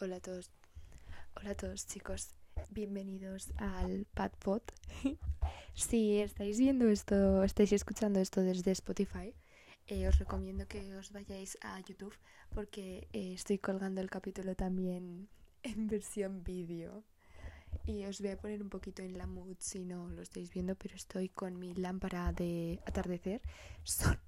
Hola a todos. Hola a todos, chicos. Bienvenidos al Padpod. si estáis viendo esto, estáis escuchando esto desde Spotify, eh, os recomiendo que os vayáis a YouTube porque eh, estoy colgando el capítulo también en versión vídeo. Y os voy a poner un poquito en la mood si no lo estáis viendo, pero estoy con mi lámpara de atardecer. Son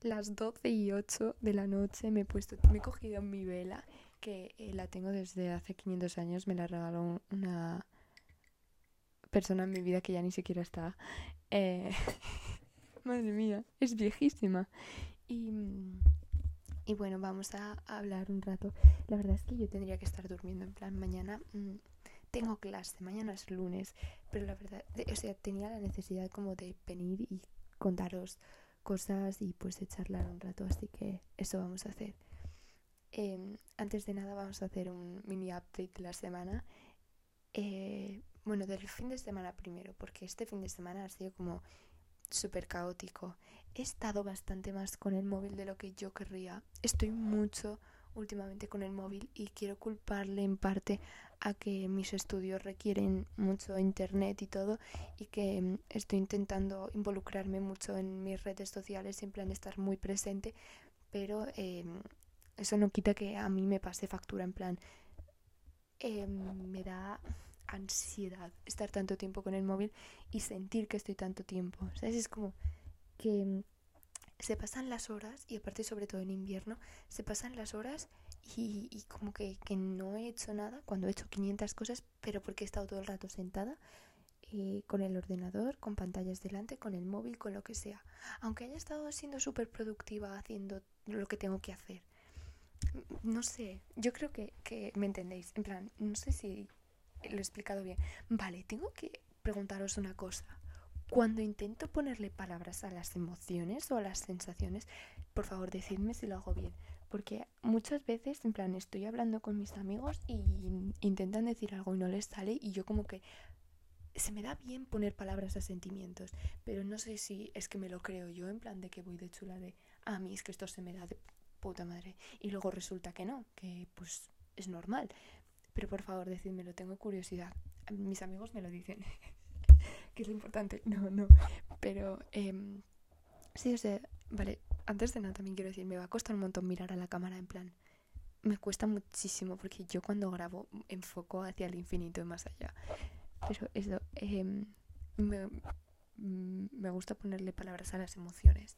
las 12 y 8 de la noche. Me he puesto, me he cogido mi vela, que eh, la tengo desde hace 500 años. Me la regaló una persona en mi vida que ya ni siquiera está. Eh, madre mía, es viejísima. Y, y bueno, vamos a hablar un rato. La verdad es que yo tendría que estar durmiendo en plan mañana. Mm, tengo clase, mañana es lunes, pero la verdad, o sea, tenía la necesidad como de venir y contaros cosas y pues de charlar un rato, así que eso vamos a hacer. Em, antes de nada vamos a hacer un mini update de la semana. Eh, bueno, del fin de semana primero, porque este fin de semana ha sido como súper caótico. He estado bastante más con el móvil de lo que yo querría. Estoy mucho últimamente con el móvil y quiero culparle en parte a que mis estudios requieren mucho internet y todo y que mm, estoy intentando involucrarme mucho en mis redes sociales en plan estar muy presente pero eh, eso no quita que a mí me pase factura en plan eh, me da ansiedad estar tanto tiempo con el móvil y sentir que estoy tanto tiempo ¿sabes? es como que mm, se pasan las horas, y aparte sobre todo en invierno, se pasan las horas y, como que, que, no he hecho nada cuando he hecho 500 cosas, pero porque he estado todo el rato sentada eh, con el ordenador, con pantallas delante, con el móvil, con lo que sea. Aunque haya estado siendo súper productiva haciendo lo que tengo que hacer. No sé, yo creo que, que me entendéis. En plan, no sé si lo he explicado bien. Vale, tengo que preguntaros una cosa cuando intento ponerle palabras a las emociones o a las sensaciones, por favor decidme si lo hago bien. Porque muchas veces, en plan, estoy hablando con mis amigos y intentan decir algo y no les sale y yo como que se me da bien poner palabras a sentimientos, pero no sé si es que me lo creo yo, en plan de que voy de chula de, a mí es que esto se me da de puta madre. Y luego resulta que no, que pues es normal. Pero por favor, decídmelo, tengo curiosidad. Mis amigos me lo dicen. que es lo importante. No, no. Pero eh, sí, o sea, vale, antes de nada también quiero decir, me va a costar un montón mirar a la cámara en plan. Me cuesta muchísimo porque yo cuando grabo enfoco hacia el infinito y más allá. Pero eso, eh, me, me, gusta ponerle palabras a las emociones.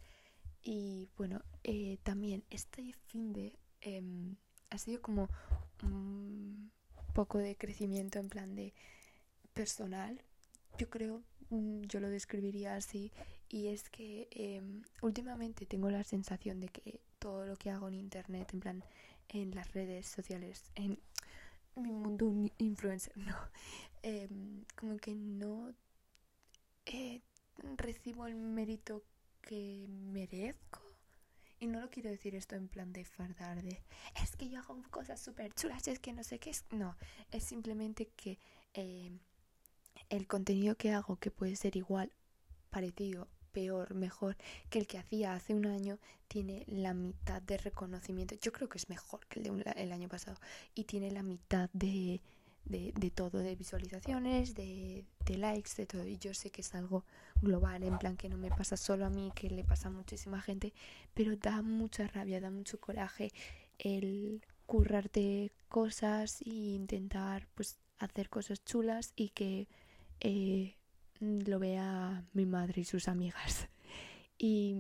Y bueno, eh, también este fin de eh, ha sido como un poco de crecimiento en plan de personal yo creo, mm, yo lo describiría así, y es que eh, últimamente tengo la sensación de que todo lo que hago en internet, en plan, en las redes sociales, en mi mundo influencer, no, eh, como que no eh, recibo el mérito que merezco. Y no lo quiero decir esto en plan de fardar, de es que yo hago cosas súper chulas, es que no sé qué es. No, es simplemente que eh, el contenido que hago, que puede ser igual, parecido, peor, mejor que el que hacía hace un año, tiene la mitad de reconocimiento. Yo creo que es mejor que el de el año pasado. Y tiene la mitad de, de, de todo, de visualizaciones, de, de, likes, de todo. Y yo sé que es algo global, en plan que no me pasa solo a mí, que le pasa a muchísima gente, pero da mucha rabia, da mucho coraje el currarte cosas e intentar pues hacer cosas chulas y que eh, lo vea mi madre y sus amigas. Y,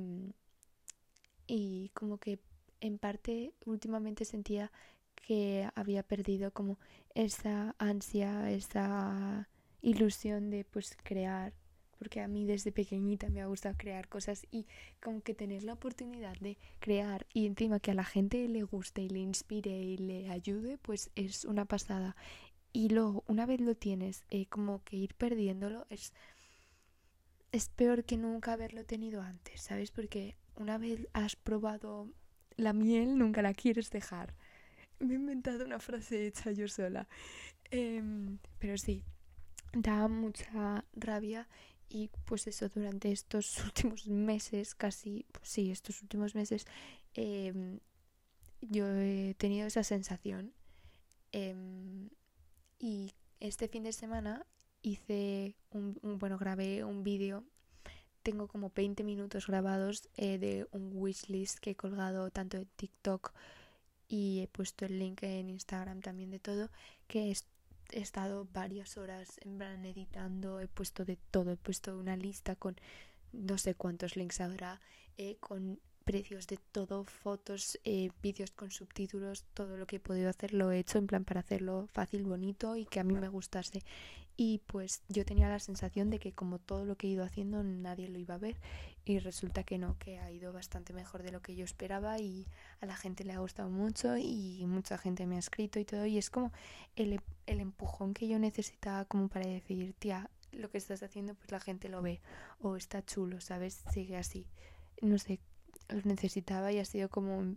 y como que en parte últimamente sentía que había perdido como esa ansia, esa ilusión de pues crear, porque a mí desde pequeñita me ha gustado crear cosas y como que tener la oportunidad de crear y encima que a la gente le guste y le inspire y le ayude, pues es una pasada. Y luego, una vez lo tienes, eh, como que ir perdiéndolo es, es peor que nunca haberlo tenido antes, ¿sabes? Porque una vez has probado la miel, nunca la quieres dejar. Me he inventado una frase hecha yo sola. Eh, pero sí, da mucha rabia y pues eso durante estos últimos meses, casi, pues sí, estos últimos meses, eh, yo he tenido esa sensación Em, y este fin de semana hice un, bueno, grabé un vídeo. Tengo como 20 minutos grabados eh, de un wishlist que he colgado tanto en TikTok y he puesto el link en Instagram también de todo, que he, estado varias horas en plan editando, he puesto de todo, he puesto una lista con no sé cuántos links habrá, eh, con precios de todo, fotos, eh, vídeos con subtítulos, todo lo que he podido hacer lo he hecho en plan para hacerlo fácil, bonito y que a mí me gustase. Y pues yo tenía la sensación de que como todo lo que he ido haciendo nadie lo iba a ver y resulta que no, que ha ido bastante mejor de lo que yo esperaba y a la gente le ha gustado mucho y mucha gente me ha escrito y todo y es como el, el empujón que yo necesitaba como para decir, tía, lo que estás haciendo pues la gente lo ve o está chulo, ¿sabes? Sigue así. No sé, lo necesitaba y ha sido como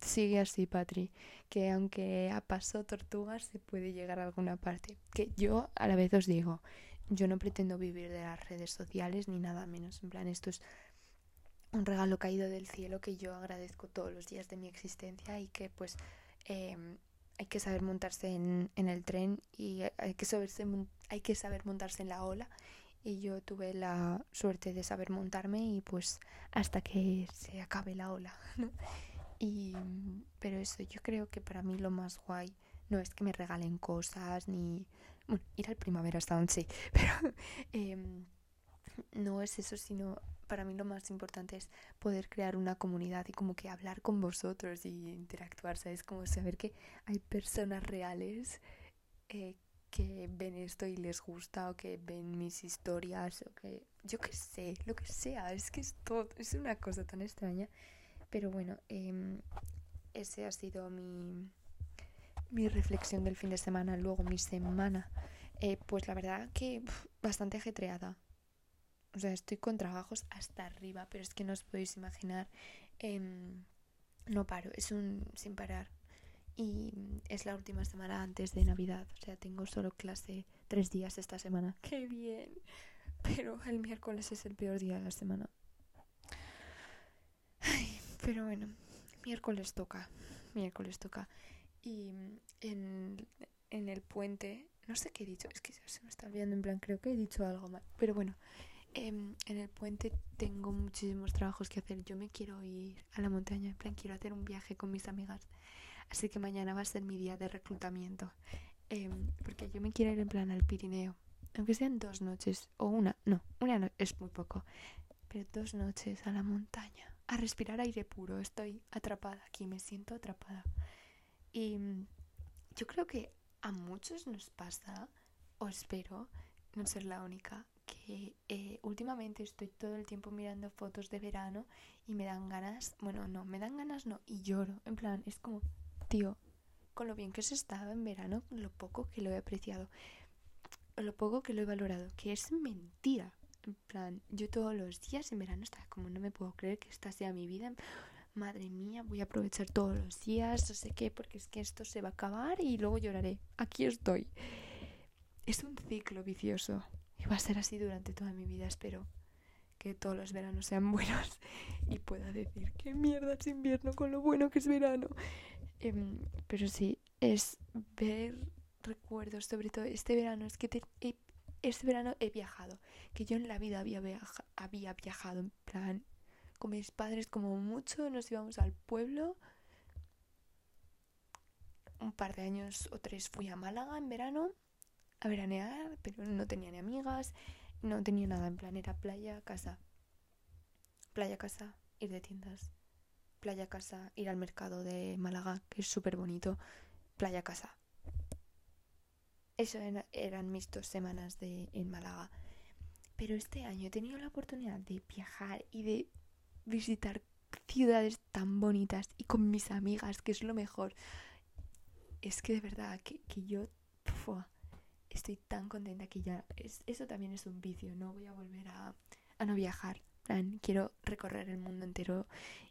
sigue así, Patri, que aunque a paso tortugas se puede llegar a alguna parte. Que yo a la vez os digo, yo no pretendo vivir de las redes sociales ni nada menos. En plan, esto es un regalo caído del cielo que yo agradezco todos los días de mi existencia y que pues em, hay que saber montarse en, en, el tren y hay que, saberse, hay que saber montarse en la ola y yo tuve la suerte de saber montarme y pues hasta que se acabe la ola. y pero eso yo creo que para mí lo más guay no es que me regalen cosas ni bueno, ir al primavera sound sí, pero em, no es eso, sino para mí lo más importante es poder crear una comunidad y como que hablar con vosotros y interactuar, ¿sabes? Como saber que hay personas reales eh, que ven esto y les gusta o que ven mis historias o que yo qué sé, lo que sea, es que es todo, es una cosa tan extraña. Pero bueno, eh, ese ha sido mi, mi reflexión del fin de semana, luego mi semana. Eh, pues la verdad que bastante ajetreada. O sea, estoy con trabajos hasta arriba, pero es que no os podéis imaginar. Eh, no paro, es un sin parar y es la última semana antes de Navidad. O sea, tengo solo clase tres días esta semana. ¡Qué bien! Pero el miércoles es el peor día de la semana. Ay, pero bueno, miércoles toca. Miércoles toca. Y en, en el puente, no sé qué he dicho, es que se me está olvidando en plan, creo que he dicho algo mal. Pero bueno, en, en el puente tengo muchísimos trabajos que hacer. Yo me quiero ir a la montaña, en plan, quiero hacer un viaje con mis amigas. Así que mañana va a ser mi día de reclutamiento. Em, porque yo me quiero ir en plan al Pirineo. Aunque sean dos noches o una. No, una no, es muy poco. Pero dos noches a la montaña. A respirar aire puro. Estoy atrapada aquí, me siento atrapada. Y mm, yo creo que a muchos nos pasa, o espero no ser la única, que eh, últimamente estoy todo el tiempo mirando fotos de verano y me dan ganas, bueno, no, me dan ganas no, y lloro. En plan, es como, tío, con lo bien que se estaba en verano, lo poco que lo he apreciado, lo poco que lo he valorado, que es mentira. En plan, yo todos los días en verano estaba como no me puedo creer que esta sea mi vida. Madre mía, voy a aprovechar todos los días, no sé qué, porque es que esto se va a acabar y luego lloraré. Aquí estoy. Es un ciclo vicioso. Y va a ser así durante toda mi vida, espero que todos los veranos sean buenos y pueda decir qué mierda es invierno con lo bueno que es verano. Em, pero sí, es ver recuerdos, sobre todo este verano, es que este verano he viajado, que yo en la vida había, había viajado, en plan, con mis padres como mucho, nos íbamos al pueblo. Un par de años o tres fui a Málaga en verano a veranear, pero no tenía ni amigas, no tenía nada, en plan era playa, casa, playa, casa, ir de tiendas playa casa, ir al mercado de Málaga, que es súper bonito, playa casa. Eso eran mis dos semanas de, en Málaga. Pero este año he tenido la oportunidad de viajar y de visitar ciudades tan bonitas y con mis amigas, que es lo mejor. Es que de verdad que, yo estoy tan contenta que ya... Es, eso también es un vicio, no voy a volver a, a no viajar quiero recorrer el mundo entero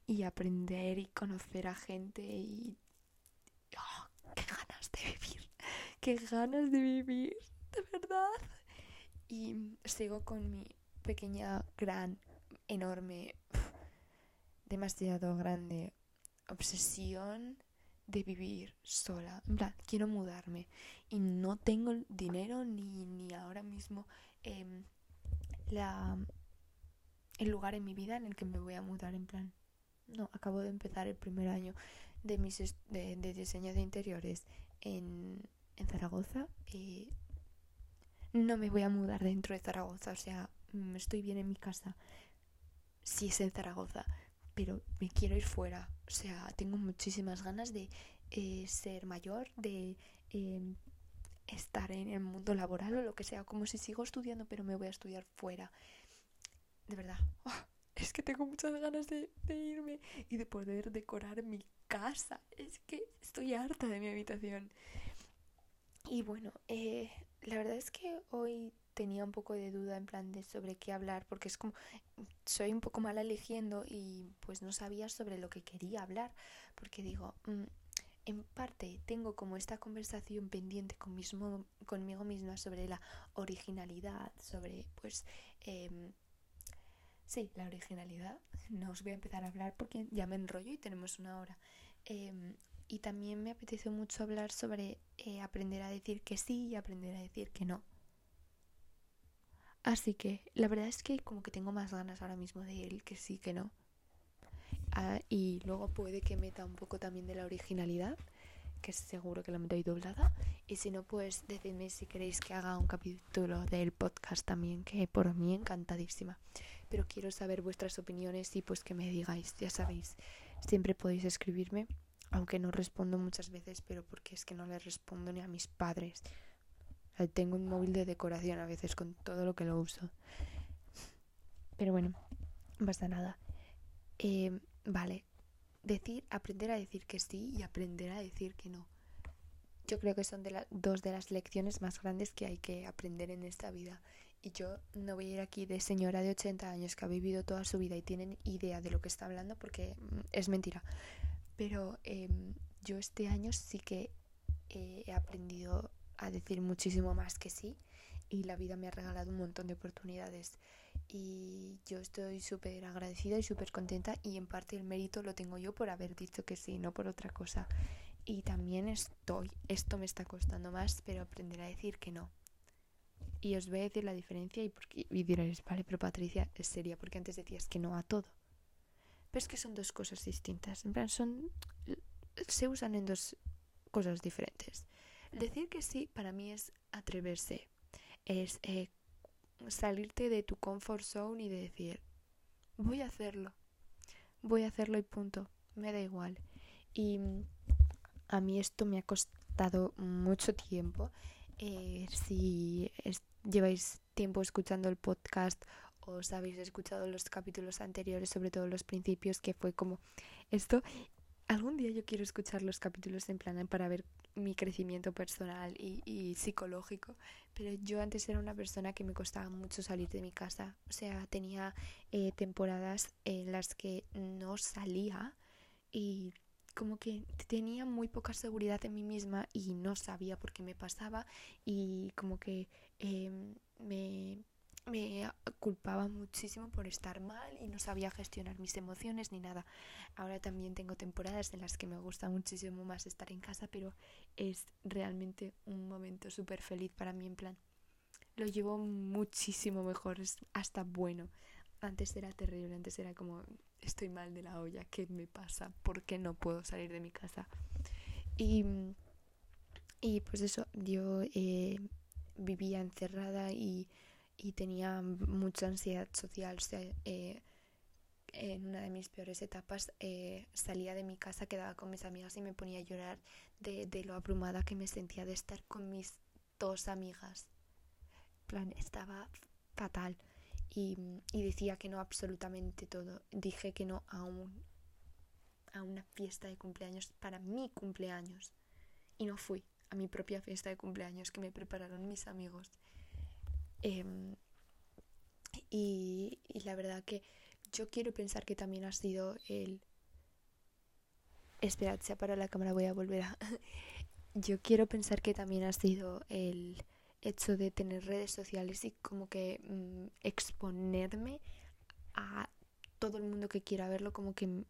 y aprender y conocer a gente y... Oh, ¡Qué ganas de vivir! ¡Qué ganas de vivir! De verdad. Y sigo con mi pequeña, gran, enorme, demasiado grande obsesión de vivir sola. En plan, quiero mudarme. Y no tengo dinero ni, ni ahora mismo em, la, el lugar en mi vida en el que me voy a mudar. En plan, no, acabo de empezar el primer año de, mis de, de diseño de interiores en, en Zaragoza. Y no me voy a mudar dentro de Zaragoza. O sea, mm, estoy bien en mi casa. Si es en Zaragoza pero me quiero ir fuera. O sea, tengo muchísimas ganas de eh, ser mayor, de em, estar en el mundo laboral o lo que sea, como si sigo estudiando, pero me voy a estudiar fuera. De verdad, ¡oh! es que tengo muchas ganas de, irme y de poder decorar mi casa. Es que estoy harta de mi habitación. Y bueno, eh, la verdad es que hoy tenía un poco de duda en plan de sobre qué hablar porque es como soy un poco mala eligiendo y pues no sabía sobre lo que quería hablar porque digo mm, en parte tengo como esta conversación pendiente con conmigo misma sobre la originalidad sobre pues eh, sí la originalidad no os voy a empezar a hablar porque ya me enrollo y tenemos una hora em, y también me apetece mucho hablar sobre eh, aprender a decir que sí y aprender a decir que no Así que la verdad es que como que tengo más ganas ahora mismo de él que sí que no. Ah, y luego puede que meta un poco también de la originalidad, que seguro que la meto ahí doblada. Y si no, pues decidme si queréis que haga un capítulo del podcast también, que por mí encantadísima. Pero quiero saber vuestras opiniones y pues que me digáis, ya sabéis, siempre podéis escribirme, aunque no respondo muchas veces, pero porque es que no le respondo ni a mis padres. Tengo un móvil de decoración a veces con todo lo que lo uso. Pero bueno, no pasa nada. Eh, vale, decir, aprender a decir que sí y aprender a decir que no. Yo creo que son de dos de las lecciones más grandes que hay que aprender en esta vida. Y yo no voy a ir aquí de señora de 80 años que ha vivido toda su vida y tienen idea de lo que está hablando porque mm, es mentira. Pero em, yo este año sí que he aprendido a decir muchísimo más que sí y la vida me ha regalado un montón de oportunidades y yo estoy súper agradecida y súper contenta y en parte el mérito lo tengo yo por haber dicho que sí, no por otra cosa. Y también estoy, esto me está costando más, pero aprender a decir que no. Y os voy a decir la diferencia y, porque, y diréis, vale, pero Patricia, es seria, porque antes decías que no a todo. Pero es que son dos cosas distintas. En plan, son. se usan en dos cosas diferentes. Decir que sí para mí es atreverse, es eh, salirte de tu comfort zone y de decir, voy a hacerlo, voy a hacerlo y punto, me da igual. Y mm, a mí esto me ha costado mucho tiempo. Eh, si lleváis tiempo escuchando el podcast os habéis escuchado los capítulos anteriores, sobre todo los principios, que fue como esto. Algún día yo quiero escuchar los capítulos en plan para ver mi crecimiento personal y, psicológico, pero yo antes era una persona que me costaba mucho salir de mi casa, o sea, tenía eh, temporadas en las que no salía y como que tenía muy poca seguridad en mí misma y no sabía por qué me pasaba y como que em, me me culpaba muchísimo por estar mal y no sabía gestionar mis emociones ni nada. Ahora también tengo temporadas en las que me gusta muchísimo más estar en casa, pero es realmente un momento súper feliz para mí en plan. Lo llevo muchísimo mejor, es hasta bueno. Antes era terrible, antes era como estoy mal de la olla, ¿qué me pasa? ¿Por qué no puedo salir de mi casa? Y, y pues eso, yo eh, vivía encerrada y y tenía mucha ansiedad social. O sea, eh, en una de mis peores etapas eh, salía de mi casa, quedaba con mis amigas y me ponía a llorar de, de lo abrumada que me sentía de estar con mis dos amigas. plan, estaba fatal. Y, y, decía que no absolutamente todo. Dije que no a, un, a una fiesta de cumpleaños para mi cumpleaños. Y no fui a mi propia fiesta de cumpleaños que me prepararon mis amigos. Em, y, la verdad que yo quiero pensar que también ha sido el... Esperad, se para la cámara, voy a volver a... yo quiero pensar que también ha sido el hecho de tener redes sociales y como que mm, exponerme a todo el mundo que quiera verlo, como que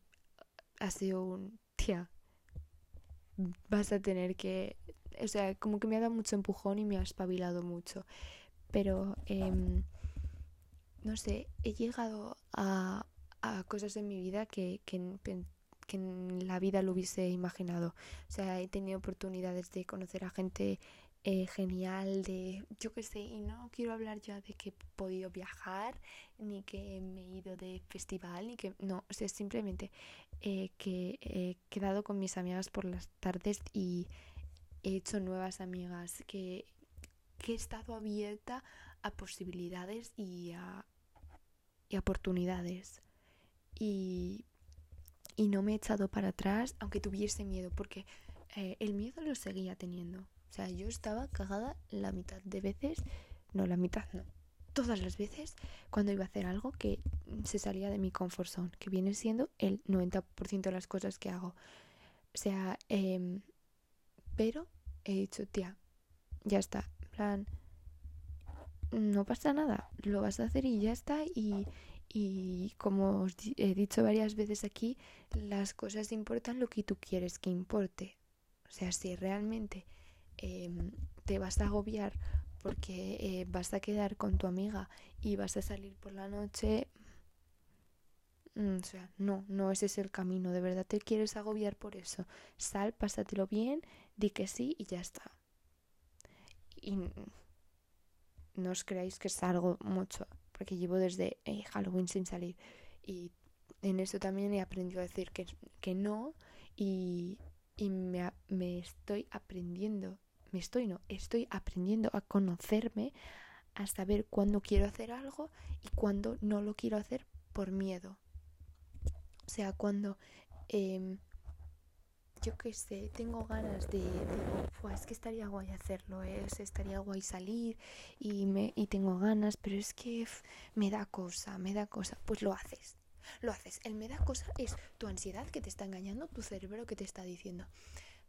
ha sido un... Tía, vas a tener que, o sea, como que me ha dado mucho empujón y me ha espabilado mucho. Pero, em, no sé, he llegado a, a cosas en mi vida que, que, que en la vida lo hubiese imaginado. O sea, he tenido oportunidades de conocer a gente eh, genial, de yo qué sé, y no quiero hablar ya de que he podido viajar, ni que me he ido de festival, ni que no, o sea, simplemente eh, que he quedado con mis amigas por las tardes y he hecho nuevas amigas, que, que he estado abierta a posibilidades y a, y oportunidades. Y, y no me he echado para atrás, aunque tuviese miedo, porque eh, el miedo lo seguía teniendo. O sea, yo estaba cagada la mitad de veces, no la mitad, no, todas las veces cuando iba a hacer algo que se salía de mi comfort zone, que viene siendo el 90% de las cosas que hago. O sea, eh, pero he dicho, tía, ya está, plan, no pasa nada, lo vas a hacer y ya está. Y, y como os he dicho varias veces aquí, las cosas importan lo que tú quieres que importe. O sea, si realmente Em, te vas a agobiar porque eh, vas a quedar con tu amiga y vas a salir por la noche. Mm, o sea, no, no ese es el camino. De verdad te quieres agobiar por eso. Sal, pásatelo bien, di que sí y ya está. Y no os creáis que salgo mucho, porque llevo desde eh, Halloween sin salir. Y en eso también he aprendido a decir que, que no y, y me, me estoy aprendiendo me estoy, no, estoy aprendiendo a conocerme, a saber cuándo quiero hacer algo y cuándo no lo quiero hacer por miedo. O sea, cuando eh, yo qué sé, tengo ganas de, de es que estaría guay hacerlo, ¿eh? estaría guay salir y, me, y tengo ganas, pero es que me da cosa, me da cosa, pues lo haces. Lo haces. El me da cosa es tu ansiedad que te está engañando, tu cerebro que te está diciendo,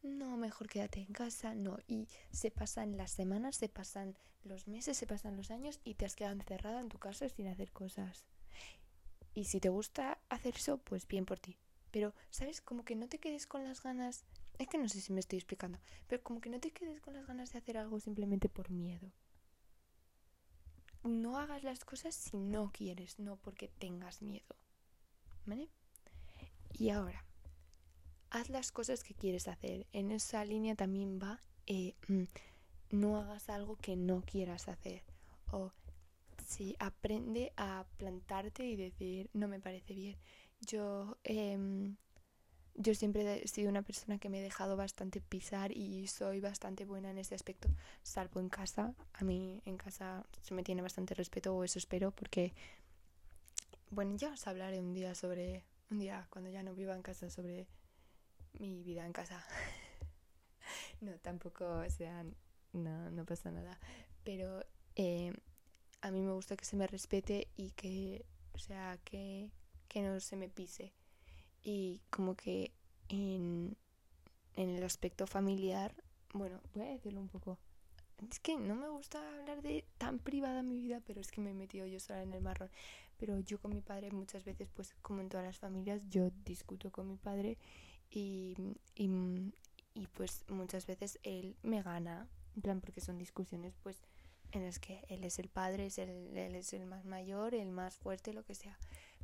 no, mejor quédate en casa, no. Y se pasan las semanas, se pasan los meses, se pasan los años y te has quedado encerrada en tu casa sin hacer cosas. Y si te gusta hacer eso, pues bien por ti. Pero, ¿sabes? Como que no te quedes con las ganas. Es que no sé si me estoy explicando. Pero como que no te quedes con las ganas de hacer algo simplemente por miedo. No hagas las cosas si no quieres, no porque tengas miedo. ¿Vale? Y ahora, haz las cosas que quieres hacer. En esa línea también va, eh, mm, no hagas algo que no quieras hacer. O si aprende a plantarte y decir, no me parece bien. Yo, eh, yo siempre he sido una persona que me he dejado bastante pisar y soy bastante buena en ese aspecto, salvo en casa. A mí en casa se me tiene bastante respeto, o eso espero, porque, bueno, ya os hablaré un día sobre, un día cuando ya no viva en casa, sobre mi vida en casa. no, tampoco, o sea, no, no pasa nada. Pero eh, a mí me gusta que se me respete y que, o sea, que, que no se me pise. Y como que en, en el aspecto familiar, bueno, voy a decirlo un poco. Es que no me gusta hablar de tan privada mi vida, pero es que me he metido yo sola en el marrón. Pero yo con mi padre muchas veces, pues como en todas las familias, yo discuto con mi padre y, y, pues muchas veces él me gana, en plan porque son discusiones pues en las que él es el padre, es el, él es el más mayor, el más fuerte, lo que sea.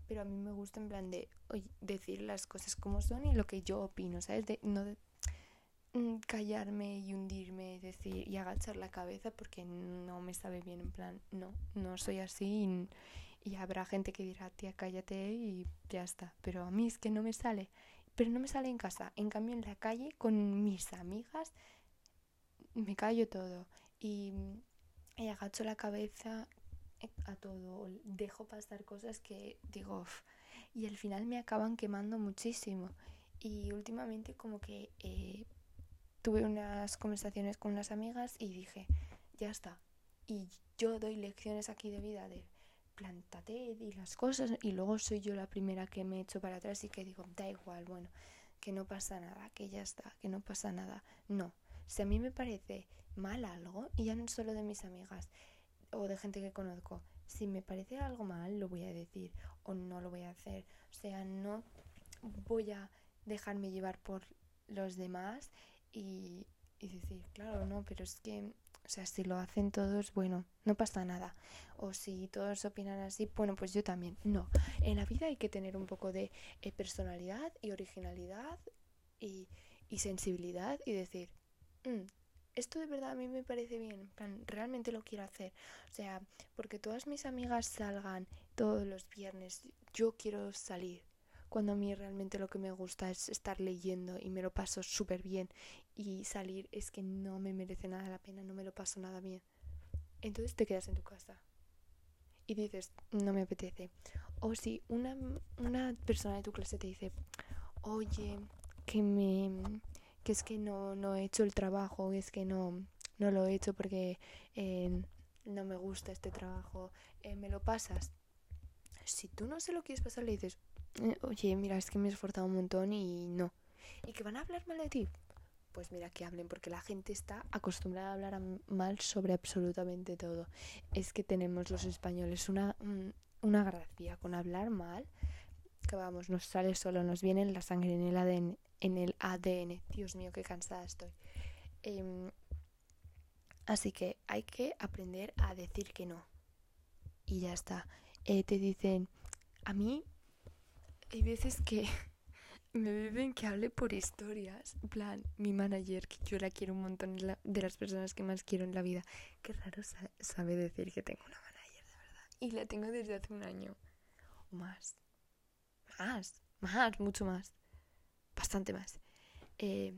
Pero a mí me gusta en plan de decir las cosas como son y lo que yo opino, ¿sabes? De, no mm, callarme y hundirme y decir y agachar la cabeza porque no me sabe bien, en plan, no, no soy así y habrá gente que dirá, tía, cállate y ya está. Pero a mí es que no me sale pero no me sale en casa. En cambio, en la calle, con mis amigas, me callo todo y, agacho la cabeza eh, a todo, dejo pasar cosas que digo, y al final me acaban quemando muchísimo. Y últimamente como que eh, tuve unas conversaciones con unas amigas y dije, ya está. Y yo doy lecciones aquí de vida de plántate y las cosas y luego soy yo la primera que me echo para atrás y que digo, da igual, bueno, que no pasa nada, que ya está, que no pasa nada. No, si a mí me parece mal algo, y ya no solo de mis amigas o de gente que conozco, si me parece algo mal, lo voy a decir o no lo voy a hacer. O sea, no voy a dejarme llevar por los demás y, y decir, claro, no, pero es que, o sea, si lo hacen todos, bueno, no pasa nada. O si todos opinan así, bueno, pues yo también. No, en la vida hay que tener un poco de eh, personalidad y originalidad y, y sensibilidad y decir, mm, esto de verdad a mí me parece bien, en plan, realmente lo quiero hacer. O sea, porque todas mis amigas salgan todos los viernes, yo quiero salir. Cuando a mí realmente lo que me gusta es estar leyendo y me lo paso súper bien y salir es que no me merece nada la pena, no me lo paso nada bien. Entonces te quedas en tu casa y dices, no me apetece. O si una, una persona de tu clase te dice, oye, que me que es que no, no he hecho el trabajo, es que no, no lo he hecho porque eh, no me gusta este trabajo, eh, me lo pasas. Si tú no se lo quieres pasar, le dices, eh, oye, mira, es que me he esforzado un montón y no. ¿Y que van a hablar mal de ti? Pues mira que hablen, porque la gente está acostumbrada a hablar mal sobre absolutamente todo. Es que tenemos los españoles una, una gracia con hablar mal, que vamos, nos sale solo, nos viene en la sangre, en el ADN, en el ADN. Dios mío, qué cansada estoy. Em, así que hay que aprender a decir que no. Y ya está. Eh, te dicen, a mí hay veces que me piden que hable por historias. En plan, mi manager, que yo la quiero un montón, de las personas que más quiero en la vida. Qué raro sabe decir que tengo una manager, de verdad. Y la tengo desde hace un año. O más. Más. Más, mucho más bastante más. Eh,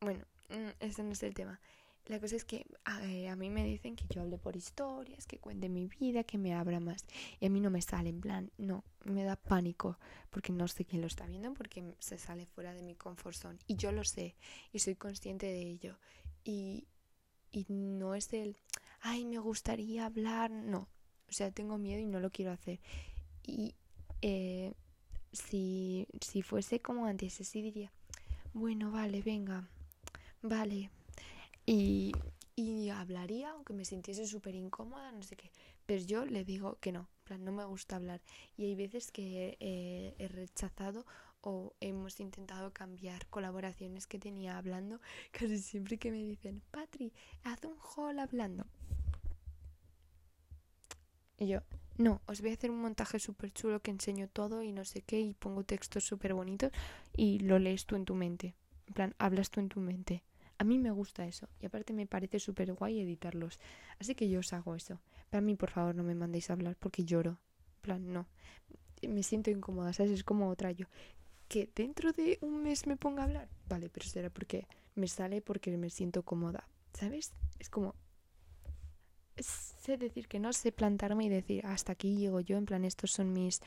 bueno, mm, ese no es el tema. La cosa es que eh, a, mí me dicen que yo hable por historias, que cuente mi vida, que me abra más. Y a mí no me sale, en plan, no, me da pánico porque no sé quién lo está viendo, porque se sale fuera de mi comfort zone. Y yo lo sé y soy consciente de ello. Y, y no es el, ay, me gustaría hablar, no. O sea, tengo miedo y no lo quiero hacer. Y eh, si, si fuese como antes, así diría, bueno, vale, venga, vale. Y, hablaría, aunque me sintiese súper incómoda, no sé qué. Pero yo le digo que no, plan, no me gusta hablar. Y hay veces que he rechazado o hemos intentado cambiar colaboraciones que tenía hablando, casi siempre que me dicen, Patri, haz un haul hablando. Y yo, no, os voy a hacer un montaje súper chulo que enseño todo y no sé qué y pongo textos súper bonitos y lo lees tú en tu mente. En plan, hablas tú en tu mente. A mí me gusta eso y aparte me parece súper guay editarlos. Así que yo os hago eso. Para mí, por favor, no me mandéis a hablar porque lloro. Plan, no. Me siento incómoda, ¿sabes? Es como otra yo. Que dentro de un mes me ponga a hablar. Vale, pero será porque me sale porque me siento cómoda. ¿Sabes? Es como, sé decir que no, sé plantarme y decir hasta aquí llego yo, en plan estos son mis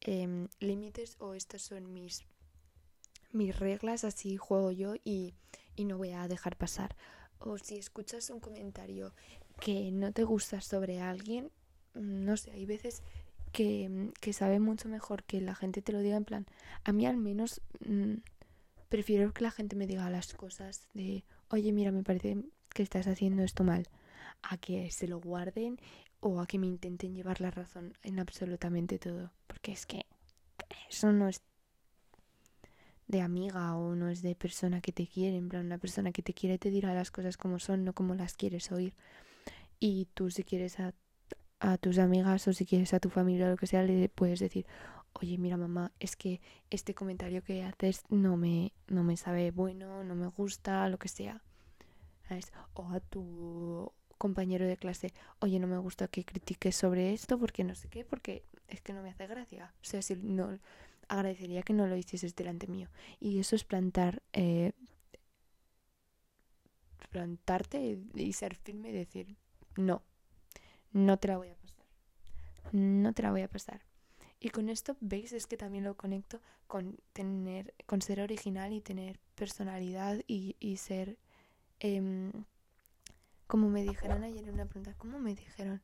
em, límites o estas son mis, mis reglas, así juego yo y, y no voy a dejar pasar. O si escuchas un comentario que no te gusta sobre alguien, mm, no sé, hay veces que, que sabe mucho mejor que la gente te lo diga en plan, a mí al menos mm, prefiero que la gente me diga las cosas de, oye, mira, me parece que estás haciendo esto mal a que se lo guarden o a que me intenten llevar la razón en absolutamente todo. Porque es que eso no de amiga o no es de persona que te quiere. En plan, una persona que te quiere te dirá las cosas como son, no como las quieres oír. Y tú si quieres a, a tus amigas o si quieres a tu familia o lo que sea, le puedes decir, oye, mira mamá, es que este comentario que haces no me, no me sabe bueno, no me gusta, lo que sea. O a tu compañero de clase, oye, no me gusta que critiques sobre esto porque no sé qué, porque es que no me hace gracia. O sea, si no, agradecería que no lo hicieses delante mío. Y eso es plantar, eh, plantarte y ser firme y decir, no, no te la voy a pasar. No te la voy a pasar. Y con esto, veis, es que también lo conecto con tener, con ser original y tener personalidad y, y ser eh, como me dijeron ayer en una pregunta, ¿cómo me dijeron?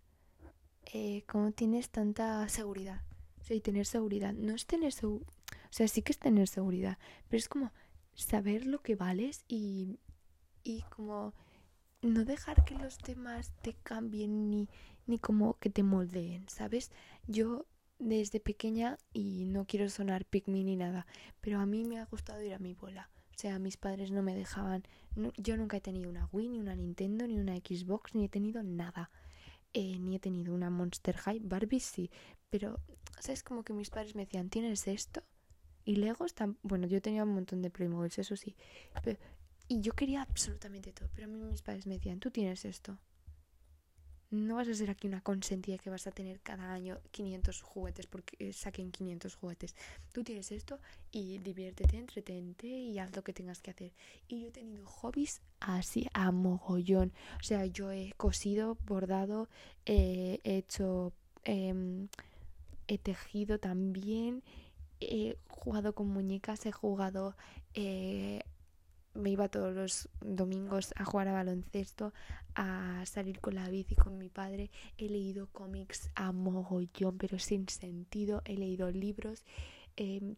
Eh, ¿Cómo tienes tanta seguridad? O sea, y tener seguridad. No es tener seguridad. O sea, sí que es tener seguridad. Pero es como saber lo que vales y, y como no dejar que los demás te cambien ni, ni como que te moldeen, ¿sabes? Yo desde pequeña, y no quiero sonar me ni nada, pero a mí me ha gustado ir a mi bola. O sea, mis padres no me dejaban. yo nunca he tenido una Wii, ni una Nintendo, ni una Xbox, ni he tenido nada. Eh, ni he tenido una Monster High. Barbie sí. Pero, ¿sabes? Como que mis padres me decían, ¿tienes esto? Y Legos, bueno, yo tenía un montón de Playmobil, eso sí. y yo quería absolutamente todo. Pero a mí mis padres me decían, ¿tú tienes esto? no vas a ser aquí una consentida que vas a tener cada año 500 juguetes porque eh, saquen 500 juguetes. Tú tienes esto y diviértete, entretente y haz lo que tengas que hacer. Y yo he tenido hobbies así a mogollón. O sea, yo he cosido, bordado, he hecho, em, he tejido también, he jugado con muñecas, he jugado eh, me iba todos los domingos a jugar a baloncesto, a salir con la bici con mi padre. He leído cómics a mogollón, pero sin sentido. He leído libros. Em,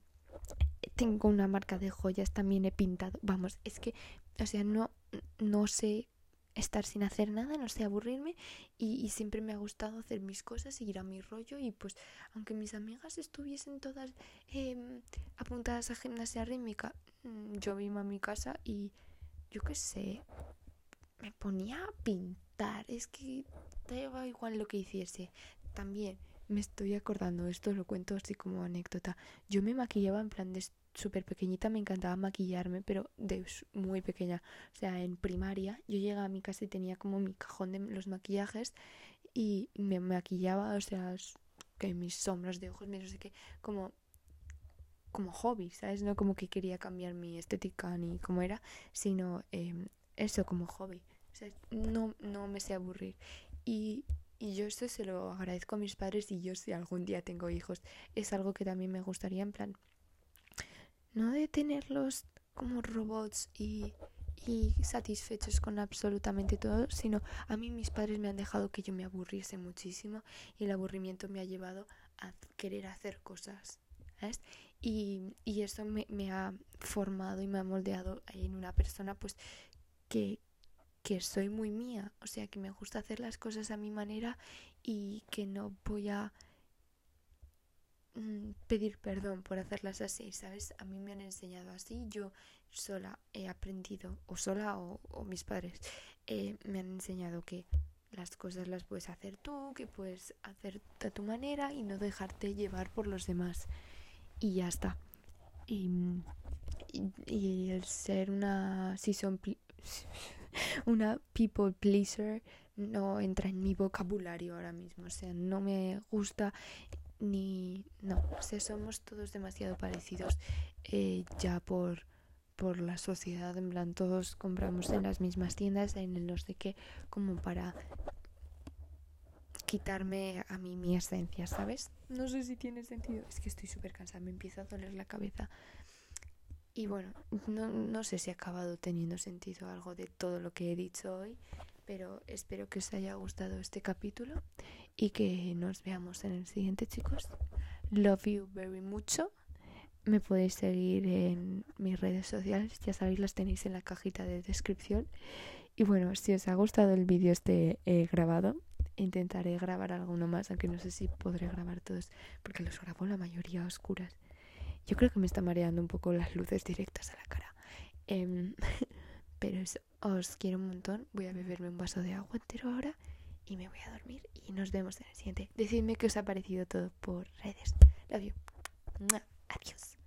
tengo una marca de joyas, también he pintado. Vamos, es que, o sea, no, no sé estar sin hacer nada, no sé aburrirme y, siempre me ha gustado hacer mis cosas, seguir a mi rollo y pues aunque mis amigas estuviesen todas eh, apuntadas a gimnasia rítmica, mm, yo vine a mi casa y yo qué sé, me ponía a pintar, es que daba igual lo que hiciese. También me estoy acordando, esto lo cuento así como anécdota, yo me maquillaba en plan de súper pequeñita me encantaba maquillarme, pero de muy pequeña. O sea, en primaria yo llegaba a mi casa y tenía como mi cajón de los maquillajes y me maquillaba, o sea, que mis sombras de ojos, no sé qué, como como hobby, ¿sabes? No como que quería cambiar mi estética ni como era, sino em, eso como hobby. O sea, no, no me sé aburrir. Y, y yo esto se lo agradezco a mis padres y yo si algún día tengo hijos, es algo que también me gustaría en plan no de tenerlos como robots y, y satisfechos con absolutamente todo, sino a mí mis padres me han dejado que yo me aburriese muchísimo y el aburrimiento me ha llevado a querer hacer cosas. ¿sabes? Y, y eso me, me, ha formado y me ha moldeado en una persona pues que, que soy muy mía, o sea que me gusta hacer las cosas a mi manera y que no voy a pedir perdón por hacerlas así, ¿sabes? A mí me han enseñado así, yo sola he aprendido, o sola o, mis padres, eh, me han enseñado que las cosas las puedes hacer tú, que puedes hacer a tu manera y no dejarte llevar por los demás. Y ya está. Y, y, el ser una son una people pleaser no entra en mi vocabulario ahora mismo. O sea, no me gusta ni no, o somos todos demasiado parecidos eh, ya por por la sociedad, en plan todos compramos en las mismas tiendas, en los de qué, como para quitarme a mí mi esencia, ¿sabes? No sé si tiene sentido, es que estoy súper cansada, me empieza a doler la cabeza. Y bueno, no, no sé si ha acabado teniendo sentido algo de todo lo que he dicho hoy, pero espero que os haya gustado este capítulo y que nos veamos en el siguiente, chicos. Love you very mucho. Me podéis seguir en mis redes sociales, ya sabéis, las tenéis en la cajita de descripción. Y bueno, si os ha gustado el vídeo este grabado, intentaré grabar alguno más, aunque no sé si podré grabar todos, porque los grabo la mayoría a oscuras. Yo creo que me está mareando un poco las luces directas a la cara. Em, pero eso, os quiero un montón. Voy a beberme un vaso de agua entero ahora y me voy a dormir y nos vemos en el siguiente. Decidme qué os ha parecido todo por redes. Love you. Adiós.